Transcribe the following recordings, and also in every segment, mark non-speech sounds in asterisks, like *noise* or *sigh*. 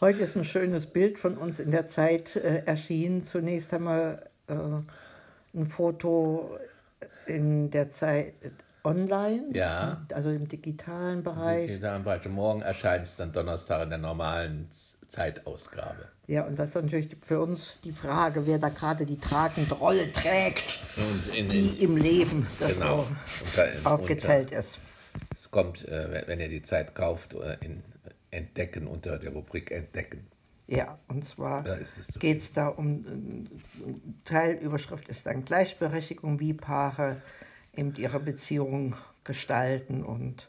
Heute ist ein schönes Bild von uns in der Zeit äh, erschienen. Zunächst haben wir äh, ein Foto in der Zeit online, Ja. also im digitalen Bereich. Digitalen Bereich. Morgen erscheint es dann Donnerstag in der normalen Zeitausgabe. Ja, und das ist natürlich für uns die Frage, wer da gerade die tragende Rolle trägt, Und in, die in, im Leben das genau. so Unter, aufgeteilt ist. Unter, es kommt, äh, wenn- wenn ihr die Zeit kauft, äh, in Entdecken unter der Rubrik Entdecken. Ja, und zwar geht es da um, Teilüberschrift ist dann Gleichberechtigung, wie Paare eben ihre Beziehung gestalten und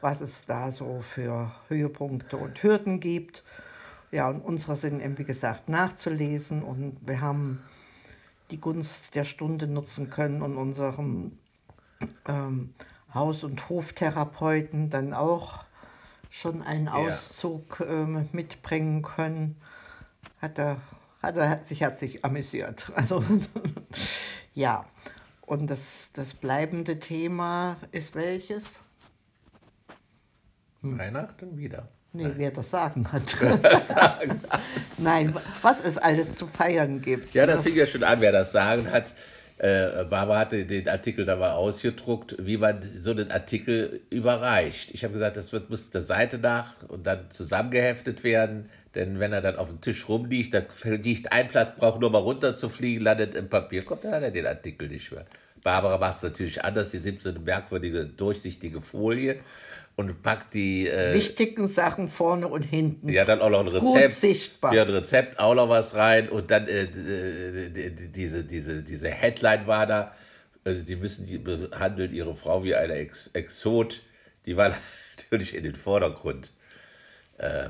was es da so für Höhepunkte und Hürden gibt. Ja, und unsere sind eben, wie gesagt, nachzulesen und wir haben die Gunst der Stunde nutzen können und unserem ähm, Haus- und Hoftherapeuten dann auch schon einen Auszug ähm, mitbringen können. Hat er, hat er hat sich herzlich amüsiert. *laughs* Also ja, und das, das bleibende Thema ist welches? Weihnachten wieder. Nee, wer das Sagen hat. *laughs* *laughs* Nein, was es alles zu feiern gibt. Ja, das fing ja schon an, wer das sagen hat. Äh, Barbara hatte den Artikel da mal ausgedruckt, wie man so einen Artikel überreicht. Ich habe gesagt, das wird, muss der Seite nach und dann zusammengeheftet werden. Denn wenn er dann auf dem Tisch rumliegt, dann liegt ein Blatt, braucht nur mal runterzufliegen, landet im Papierkorb, dann hat er den Artikel nicht mehr. Barbara macht es natürlich anders. Sie nimmt so eine merkwürdige, durchsichtige Folie und packt die äh, Wichtigen Sachen vorne und hinten. ja, dann auch noch ein Gut Rezept. sichtbar. Ja, ein Rezept, auch noch was rein. Und dann äh, d- diese, diese, diese Headline war da. Also sie müssen die behandeln ihre Frau wie eine Ex Exot. Die war *laughs* natürlich in den Vordergrund äh,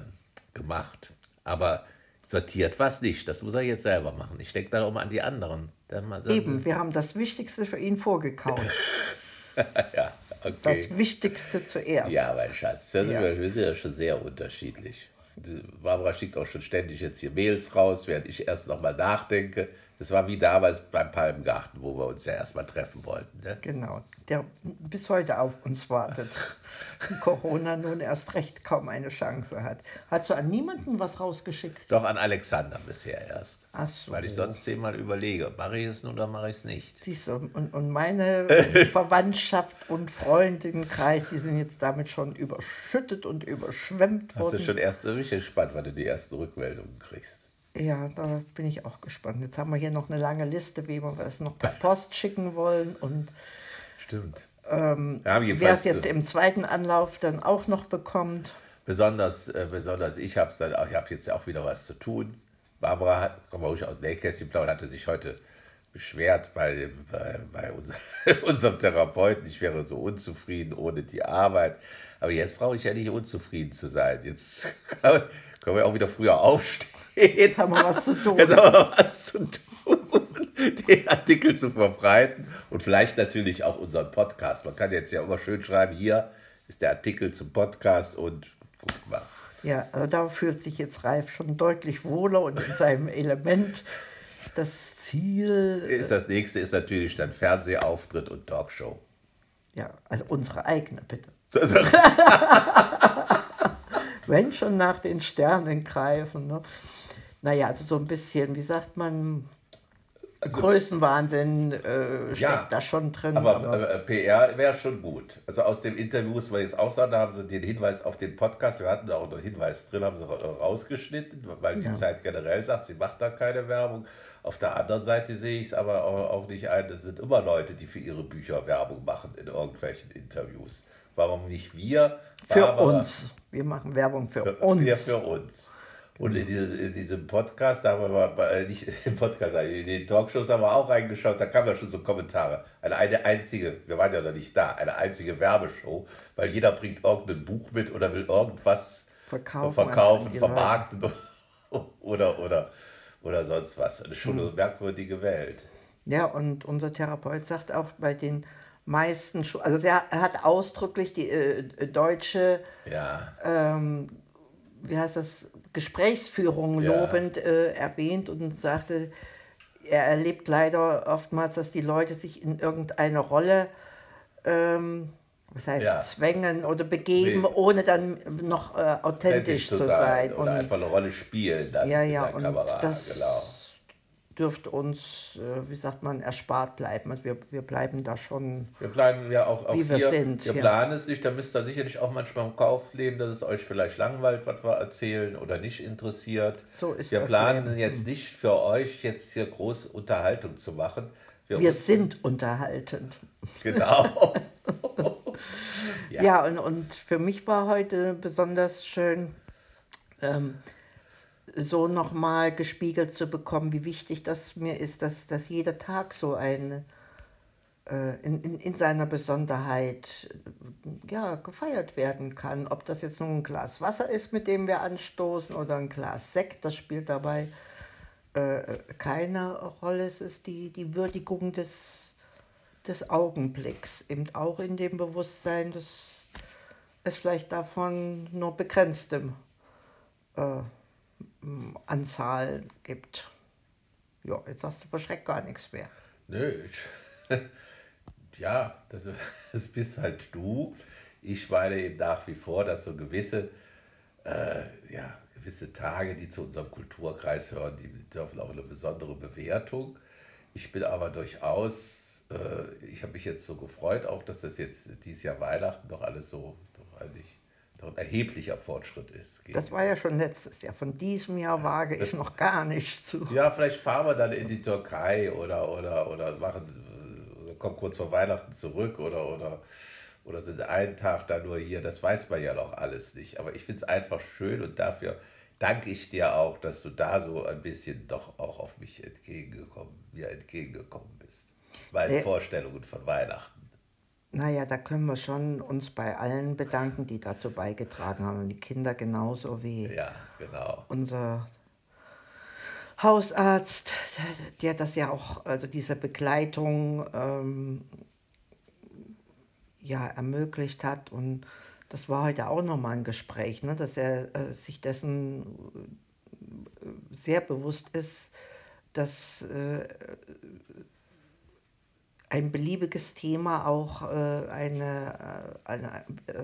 gemacht. Aber sortiert was nicht. Das muss er jetzt selber machen. Ich denke dann auch mal an die anderen. Dann so- Eben, wir haben das Wichtigste für ihn vorgekaut. *laughs* Ja, Das okay. Wichtigste zuerst. Ja, mein Schatz, da sind Ja. wir, sind ja schon sehr unterschiedlich. Barbara schickt auch schon ständig jetzt hier Mails raus, während ich erst nochmal nachdenke. Das war wie damals beim Palmgarten, wo wir uns ja erstmal treffen wollten. Ne? Genau, der bis heute auf uns wartet. Corona nun erst recht kaum eine Chance hat. Hast du an niemanden was rausgeschickt? Doch an Alexander bisher erst. Ach so. Weil ich sonst zehnmal überlege, mache ich es nun oder mache ich es nicht. Siehst du, und, und meine *laughs* Verwandtschaft und Freundinnenkreis, die sind jetzt damit schon überschüttet und überschwemmt Hast du worden. schon erst bin ich gespannt, wann du die ersten Rückmeldungen kriegst. Ja, da bin ich auch gespannt. Jetzt haben wir hier noch eine lange Liste, wie wir es noch per Post schicken wollen und Stimmt. ähm, Ja, wer es jetzt äh, im zweiten Anlauf dann auch noch bekommt. Besonders, äh, besonders ich habe dann auch, ich habe jetzt auch wieder was zu tun. Barbara hat, komm mal ruhig aus dem Nähkästchen plaudern, hatte sich heute beschwert bei, bei, bei unser, *laughs* unserem Therapeuten, ich wäre so unzufrieden ohne die Arbeit. Aber jetzt brauche ich ja nicht unzufrieden zu sein. Jetzt *laughs* können wir auch wieder früher aufstehen. Jetzt haben wir was zu tun. Jetzt haben wir was zu tun, *laughs* den Artikel zu verbreiten und vielleicht natürlich auch unseren Podcast. Man kann jetzt ja immer schön schreiben, hier ist der Artikel zum Podcast und guck mal. Ja, also da fühlt sich jetzt Ralf schon deutlich wohler und in seinem *laughs* Element. Das Ziel, Ist das nächste ist natürlich dann Fernsehauftritt und Talkshow. ja, also unsere eigene, bitte. *laughs* Wenn schon nach den Sternen greifen. Ne? Naja, also so ein bisschen, wie sagt man, Größenwahnsinn äh, steckt Ja, da schon drin. Aber äh, PR wäre schon gut. Also aus dem Interview muss man jetzt auch sagen, da haben sie den Hinweis auf den Podcast, wir hatten da auch einen Hinweis drin, haben sie ra- rausgeschnitten, weil Ja. die Zeit generell sagt, sie macht da keine Werbung. Auf der anderen Seite sehe ich es aber auch, nicht ein, es sind immer Leute, die für ihre Bücher Werbung machen in irgendwelchen Interviews. Warum nicht wir? für Barbara? uns. Wir machen Werbung für, Für, uns. Ja, für uns. Und in, diese, in diesem Podcast, da haben wir mal, äh, nicht *laughs* im Podcast, in den Talkshows haben wir auch reingeschaut, da kamen ja schon so Kommentare. Eine, eine einzige, wir waren ja noch nicht da, eine einzige Werbeshow, weil jeder bringt irgendein Buch mit oder will irgendwas Verkaufen, verkaufen, Leute. vermarkten *laughs* oder, oder, oder sonst was. Das ist schon Hm. eine merkwürdige Welt. Ja, und unser Therapeut sagt auch bei den meisten, Schu also er hat ausdrücklich die äh, deutsche, Ja, ähm, wie heißt das, Gesprächsführung Ja. lobend äh, erwähnt und sagte, er erlebt leider oftmals, dass die Leute sich in irgendeine Rolle ähm, was heißt Ja. zwängen oder begeben, Nee. ohne dann noch äh, authentisch zu sein. oder Und einfach eine Rolle spielen dann Ja, mit ja, der und Kamera. das- Genau. Dürfte uns, äh, wie sagt man, erspart bleiben. Also wir, wir bleiben da schon, Wir planen ja auch, auch Wie wir hier, sind, wir ja. planen es nicht, da müsst ihr sicherlich auch manchmal im Kauf leben, dass es euch vielleicht langweilt, was wir erzählen oder nicht interessiert. So ist wir planen Leben. jetzt nicht für euch jetzt hier groß Unterhaltung zu machen. wir sind unterhaltend. Genau. *laughs* Ja, Ja. und, und für mich war heute besonders schön, ähm, so nochmal gespiegelt zu bekommen, wie wichtig das mir ist, dass, dass jeder Tag so ein, äh, in, in, in seiner Besonderheit äh, ja, gefeiert werden kann. Ob das jetzt nun ein Glas Wasser ist, mit dem wir anstoßen, oder ein Glas Sekt, das spielt dabei äh, keine Rolle. Es ist die, die Würdigung des, des Augenblicks, eben auch in dem Bewusstsein, dass es vielleicht davon nur begrenzte äh, Anzahl gibt. Ja, jetzt sagst du verschreckt gar nichts mehr. Nö, ich, *laughs* ja, das, *laughs* das bist halt du. Ich meine eben nach wie vor, dass so gewisse, äh, ja, gewisse Tage, die zu unserem Kulturkreis hören, die dürfen auch eine besondere Bewertung. Ich bin aber durchaus, äh, ich habe mich jetzt so gefreut, auch dass das jetzt dieses Jahr Weihnachten doch alles so, doch eigentlich doch ein erheblicher Fortschritt ist. Das war ja schon letztes Jahr. Von diesem Jahr wage ich noch gar nicht zu. Ja, vielleicht fahren wir dann in die Türkei oder, oder, oder machen, kommen kurz vor Weihnachten zurück oder, oder, oder sind einen Tag da nur hier. Das weiß man ja noch alles nicht. Aber ich finde es einfach schön und dafür danke ich dir auch, dass du da so ein bisschen doch auch auf mich entgegengekommen, mir entgegengekommen bist. Meinen Äh. Vorstellungen von Weihnachten. Naja, da können wir schon uns bei allen bedanken, die dazu beigetragen haben. Und die Kinder genauso wie Ja, genau. unser Hausarzt, der, der das ja auch, also diese Begleitung ähm, ja, ermöglicht hat. Und das war heute auch nochmal ein Gespräch, ne, dass er äh, sich dessen äh, sehr bewusst ist, dass äh, ein beliebiges Thema auch äh, eine, äh, eine äh,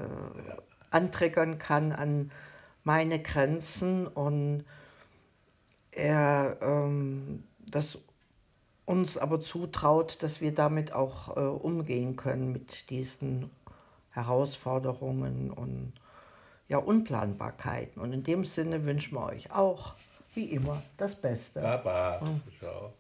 anträgern kann an meine Grenzen und er ähm, das uns aber zutraut, dass wir damit auch äh, umgehen können mit diesen Herausforderungen und ja, Unplanbarkeiten. Und in dem Sinne wünschen wir euch auch, wie immer, das Beste. Baba. Ciao.